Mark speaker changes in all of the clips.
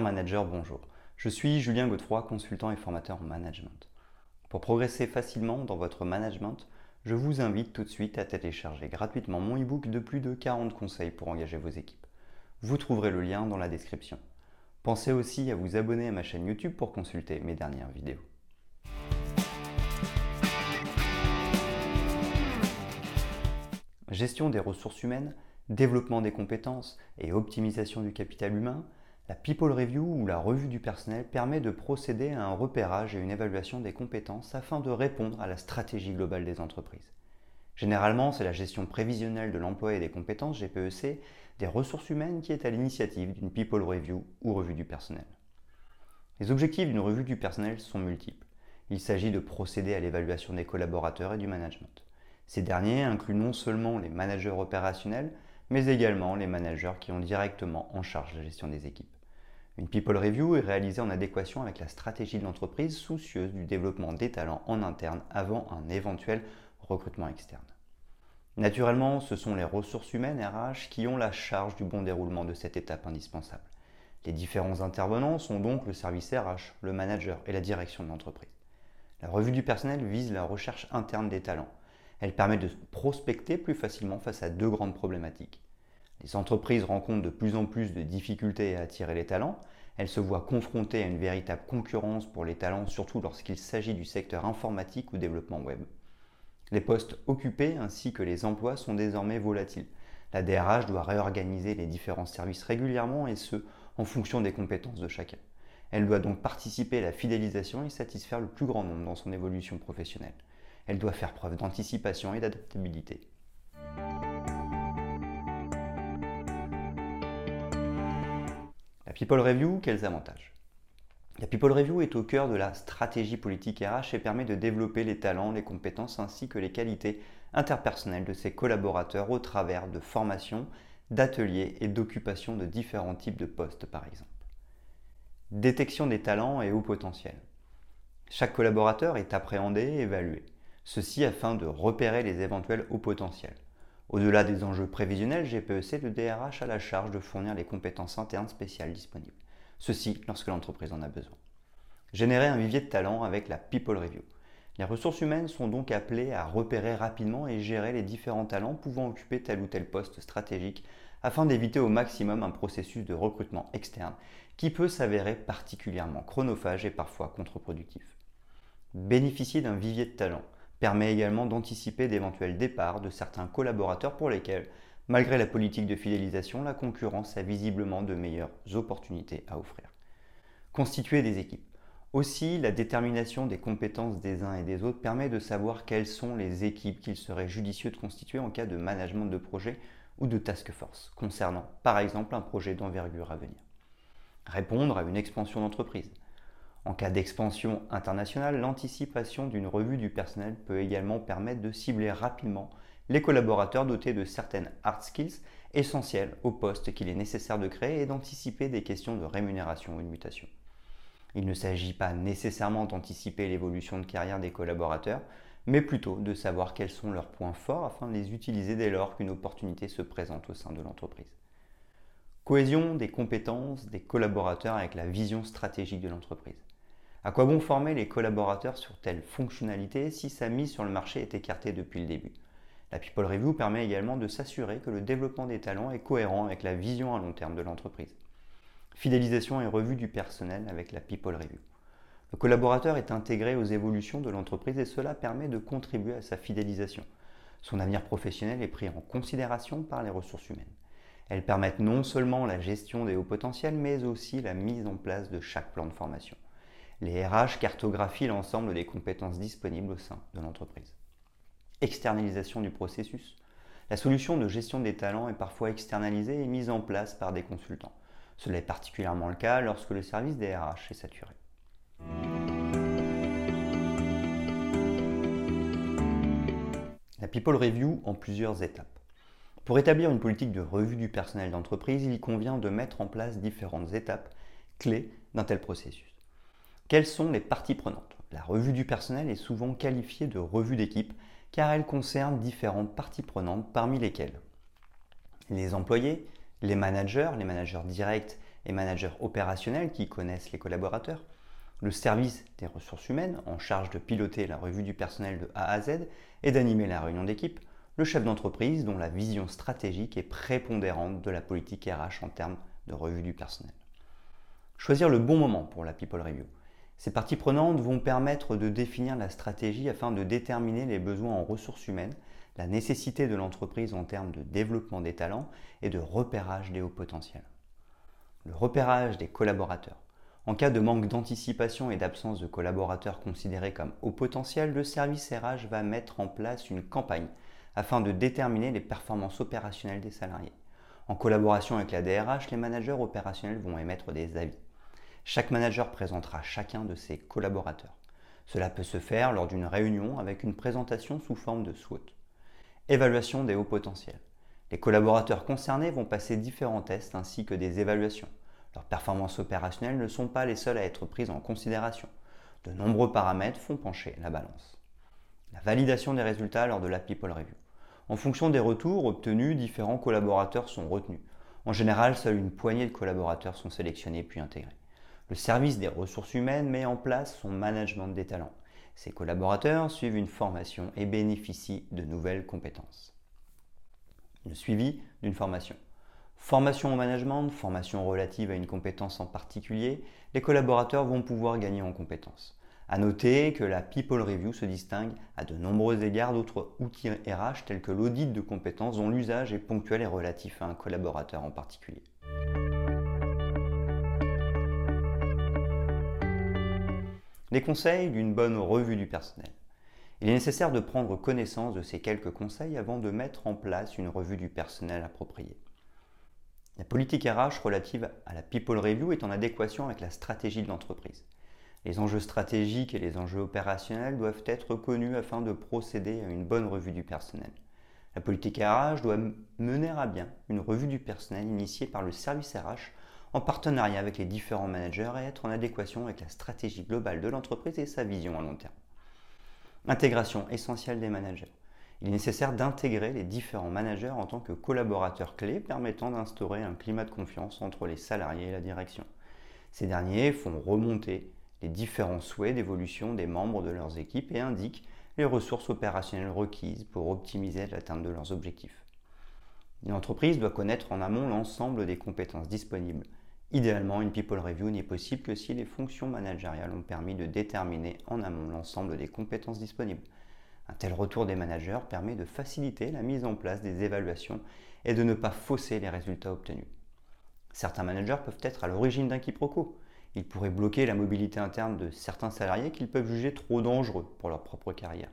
Speaker 1: Manager, bonjour. Je suis Julien Godefroy, consultant et formateur en management. Pour progresser facilement dans votre management, je vous invite tout de suite à télécharger gratuitement mon e-book de plus de 40 conseils pour engager vos équipes. Vous trouverez le lien dans la description. Pensez aussi à vous abonner à ma chaîne YouTube pour consulter mes dernières vidéos. Gestion des ressources humaines, développement des compétences et optimisation du capital humain, la People Review ou la revue du personnel permet de procéder à un repérage et une évaluation des compétences afin de répondre à la stratégie globale des entreprises. Généralement, c'est la gestion prévisionnelle de l'emploi et des compétences GPEC des ressources humaines qui est à l'initiative d'une People Review ou revue du personnel. Les objectifs d'une revue du personnel sont multiples. Il s'agit de procéder à l'évaluation des collaborateurs et du management. Ces derniers incluent non seulement les managers opérationnels, mais également les managers qui ont directement en charge la gestion des équipes. Une People Review est réalisée en adéquation avec la stratégie de l'entreprise soucieuse du développement des talents en interne avant un éventuel recrutement externe. Naturellement, ce sont les ressources humaines RH qui ont la charge du bon déroulement de cette étape indispensable. Les différents intervenants sont donc le service RH, le manager et la direction de l'entreprise. La revue du personnel vise la recherche interne des talents. Elle permet de prospecter plus facilement face à deux grandes problématiques. Les entreprises rencontrent de plus en plus de difficultés à attirer les talents. Elles se voient confrontées à une véritable concurrence pour les talents, surtout lorsqu'il s'agit du secteur informatique ou développement web. Les postes occupés ainsi que les emplois sont désormais volatiles. La DRH doit réorganiser les différents services régulièrement et ce, en fonction des compétences de chacun. Elle doit donc participer à la fidélisation et satisfaire le plus grand nombre dans son évolution professionnelle. Elle doit faire preuve d'anticipation et d'adaptabilité. La People Review, quels avantages? La People Review est au cœur de la stratégie politique RH et permet de développer les talents, les compétences ainsi que les qualités interpersonnelles de ses collaborateurs au travers de formations, d'ateliers et d'occupations de différents types de postes par exemple. Détection des talents et hauts potentiels. Chaque collaborateur est appréhendé et évalué, ceci afin de repérer les éventuels hauts potentiels. Au-delà des enjeux prévisionnels, GPEC, le DRH a la charge de fournir les compétences internes spéciales disponibles. Ceci lorsque l'entreprise en a besoin. Générer un vivier de talent avec la People Review. Les ressources humaines sont donc appelées à repérer rapidement et gérer les différents talents pouvant occuper tel ou tel poste stratégique afin d'éviter au maximum un processus de recrutement externe qui peut s'avérer particulièrement chronophage et parfois contre-productif. Bénéficier d'un vivier de talent permet également d'anticiper d'éventuels départs de certains collaborateurs pour lesquels, malgré la politique de fidélisation, la concurrence a visiblement de meilleures opportunités à offrir. Constituer des équipes. Aussi, la détermination des compétences des uns et des autres permet de savoir quelles sont les équipes qu'il serait judicieux de constituer en cas de management de projet ou de task force, concernant par exemple un projet d'envergure à venir. Répondre à une expansion d'entreprise. En cas d'expansion internationale, l'anticipation d'une revue du personnel peut également permettre de cibler rapidement les collaborateurs dotés de certaines hard skills essentielles au poste qu'il est nécessaire de créer et d'anticiper des questions de rémunération ou de mutation. Il ne s'agit pas nécessairement d'anticiper l'évolution de carrière des collaborateurs, mais plutôt de savoir quels sont leurs points forts afin de les utiliser dès lors qu'une opportunité se présente au sein de l'entreprise. Cohésion des compétences des collaborateurs avec la vision stratégique de l'entreprise. À quoi bon former les collaborateurs sur telle fonctionnalité si sa mise sur le marché est écartée depuis le début? La People Review permet également de s'assurer que le développement des talents est cohérent avec la vision à long terme de l'entreprise. Fidélisation et revue du personnel avec la People Review. Le collaborateur est intégré aux évolutions de l'entreprise et cela permet de contribuer à sa fidélisation. Son avenir professionnel est pris en considération par les ressources humaines. Elles permettent non seulement la gestion des hauts potentiels, mais aussi la mise en place de chaque plan de formation. Les RH cartographient l'ensemble des compétences disponibles au sein de l'entreprise. Externalisation du processus. La solution de gestion des talents est parfois externalisée et mise en place par des consultants. Cela est particulièrement le cas lorsque le service des RH est saturé. La People Review en plusieurs étapes. Pour établir une politique de revue du personnel d'entreprise, il convient de mettre en place différentes étapes clés d'un tel processus. Quelles sont les parties prenantes? La revue du personnel est souvent qualifiée de revue d'équipe car elle concerne différentes parties prenantes parmi lesquelles les employés, les managers, les managers directs et managers opérationnels qui connaissent les collaborateurs, le service des ressources humaines en charge de piloter la revue du personnel de A à Z et d'animer la réunion d'équipe, le chef d'entreprise dont la vision stratégique est prépondérante de la politique RH en termes de revue du personnel. Choisir le bon moment pour la People Review. Ces parties prenantes vont permettre de définir la stratégie afin de déterminer les besoins en ressources humaines, la nécessité de l'entreprise en termes de développement des talents et de repérage des hauts potentiels. Le repérage des collaborateurs. En cas de manque d'anticipation et d'absence de collaborateurs considérés comme haut potentiel, le service RH va mettre en place une campagne afin de déterminer les performances opérationnelles des salariés. En collaboration avec la DRH, les managers opérationnels vont émettre des avis. Chaque manager présentera chacun de ses collaborateurs. Cela peut se faire lors d'une réunion avec une présentation sous forme de SWOT. Évaluation des hauts potentiels. Les collaborateurs concernés vont passer différents tests ainsi que des évaluations. Leurs performances opérationnelles ne sont pas les seules à être prises en considération. De nombreux paramètres font pencher la balance. La validation des résultats lors de la People Review. En fonction des retours obtenus, différents collaborateurs sont retenus. En général, seule une poignée de collaborateurs sont sélectionnés puis intégrés. Le service des ressources humaines met en place son management des talents. Ses collaborateurs suivent une formation et bénéficient de nouvelles compétences. Le suivi d'une formation. Formation au management, formation relative à une compétence en particulier, les collaborateurs vont pouvoir gagner en compétences. A noter que la People Review se distingue à de nombreux égards d'autres outils RH tels que l'audit de compétences dont l'usage est ponctuel et relatif à un collaborateur en particulier. Les conseils d'une bonne revue du personnel. Il est nécessaire de prendre connaissance de ces quelques conseils avant de mettre en place une revue du personnel appropriée. La politique RH relative à la People Review est en adéquation avec la stratégie de l'entreprise. Les enjeux stratégiques et les enjeux opérationnels doivent être connus afin de procéder à une bonne revue du personnel. La politique RH doit mener à bien une revue du personnel initiée par le service RH en partenariat avec les différents managers et être en adéquation avec la stratégie globale de l'entreprise et sa vision à long terme. Intégration essentielle des managers il est nécessaire d'intégrer les différents managers en tant que collaborateurs clés permettant d'instaurer un climat de confiance entre les salariés et la direction. Ces derniers font remonter les différents souhaits d'évolution des membres de leurs équipes et indiquent les ressources opérationnelles requises pour optimiser l'atteinte de leurs objectifs. Une entreprise doit connaître en amont l'ensemble des compétences disponibles. Idéalement, une people review n'est possible que si les fonctions managériales ont permis de déterminer en amont l'ensemble des compétences disponibles. Un tel retour des managers permet de faciliter la mise en place des évaluations et de ne pas fausser les résultats obtenus. Certains managers peuvent être à l'origine d'un quiproquo. Ils pourraient bloquer la mobilité interne de certains salariés qu'ils peuvent juger trop dangereux pour leur propre carrière.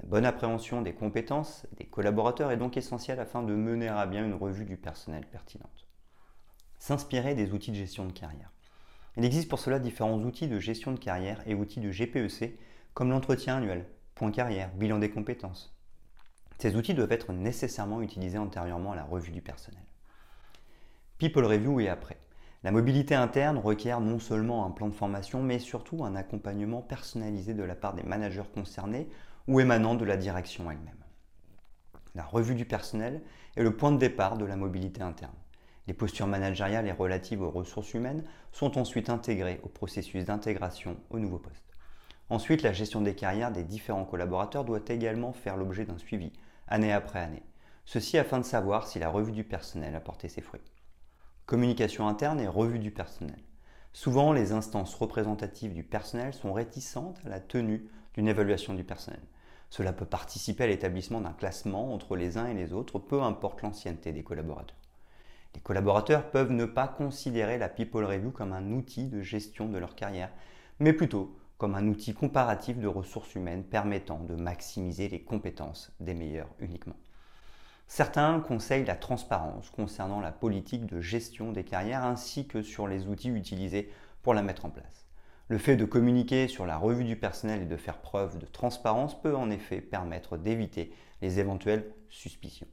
Speaker 1: La bonne appréhension des compétences des collaborateurs est donc essentielle afin de mener à bien une revue du personnel pertinente. S'inspirer des outils de gestion de carrière. Il existe pour cela différents outils de gestion de carrière et outils de GPEC comme l'entretien annuel, point carrière, bilan des compétences. Ces outils doivent être nécessairement utilisés antérieurement à la revue du personnel. People Review et après. La mobilité interne requiert non seulement un plan de formation, mais surtout un accompagnement personnalisé de la part des managers concernés ou émanant de la direction elle-même. La revue du personnel est le point de départ de la mobilité interne. Les postures managériales et relatives aux ressources humaines sont ensuite intégrées au processus d'intégration au nouveau poste. Ensuite, la gestion des carrières des différents collaborateurs doit également faire l'objet d'un suivi, année après année. Ceci afin de savoir si la revue du personnel a porté ses fruits. Communication interne et revue du personnel. Souvent, les instances représentatives du personnel sont réticentes à la tenue d'une évaluation du personnel. Cela peut participer à l'établissement d'un classement entre les uns et les autres, peu importe l'ancienneté des collaborateurs. Les collaborateurs peuvent ne pas considérer la People Review comme un outil de gestion de leur carrière, mais plutôt comme un outil comparatif de ressources humaines permettant de maximiser les compétences des meilleurs uniquement. Certains conseillent la transparence concernant la politique de gestion des carrières ainsi que sur les outils utilisés pour la mettre en place. Le fait de communiquer sur la revue du personnel et de faire preuve de transparence peut en effet permettre d'éviter les éventuelles suspicions.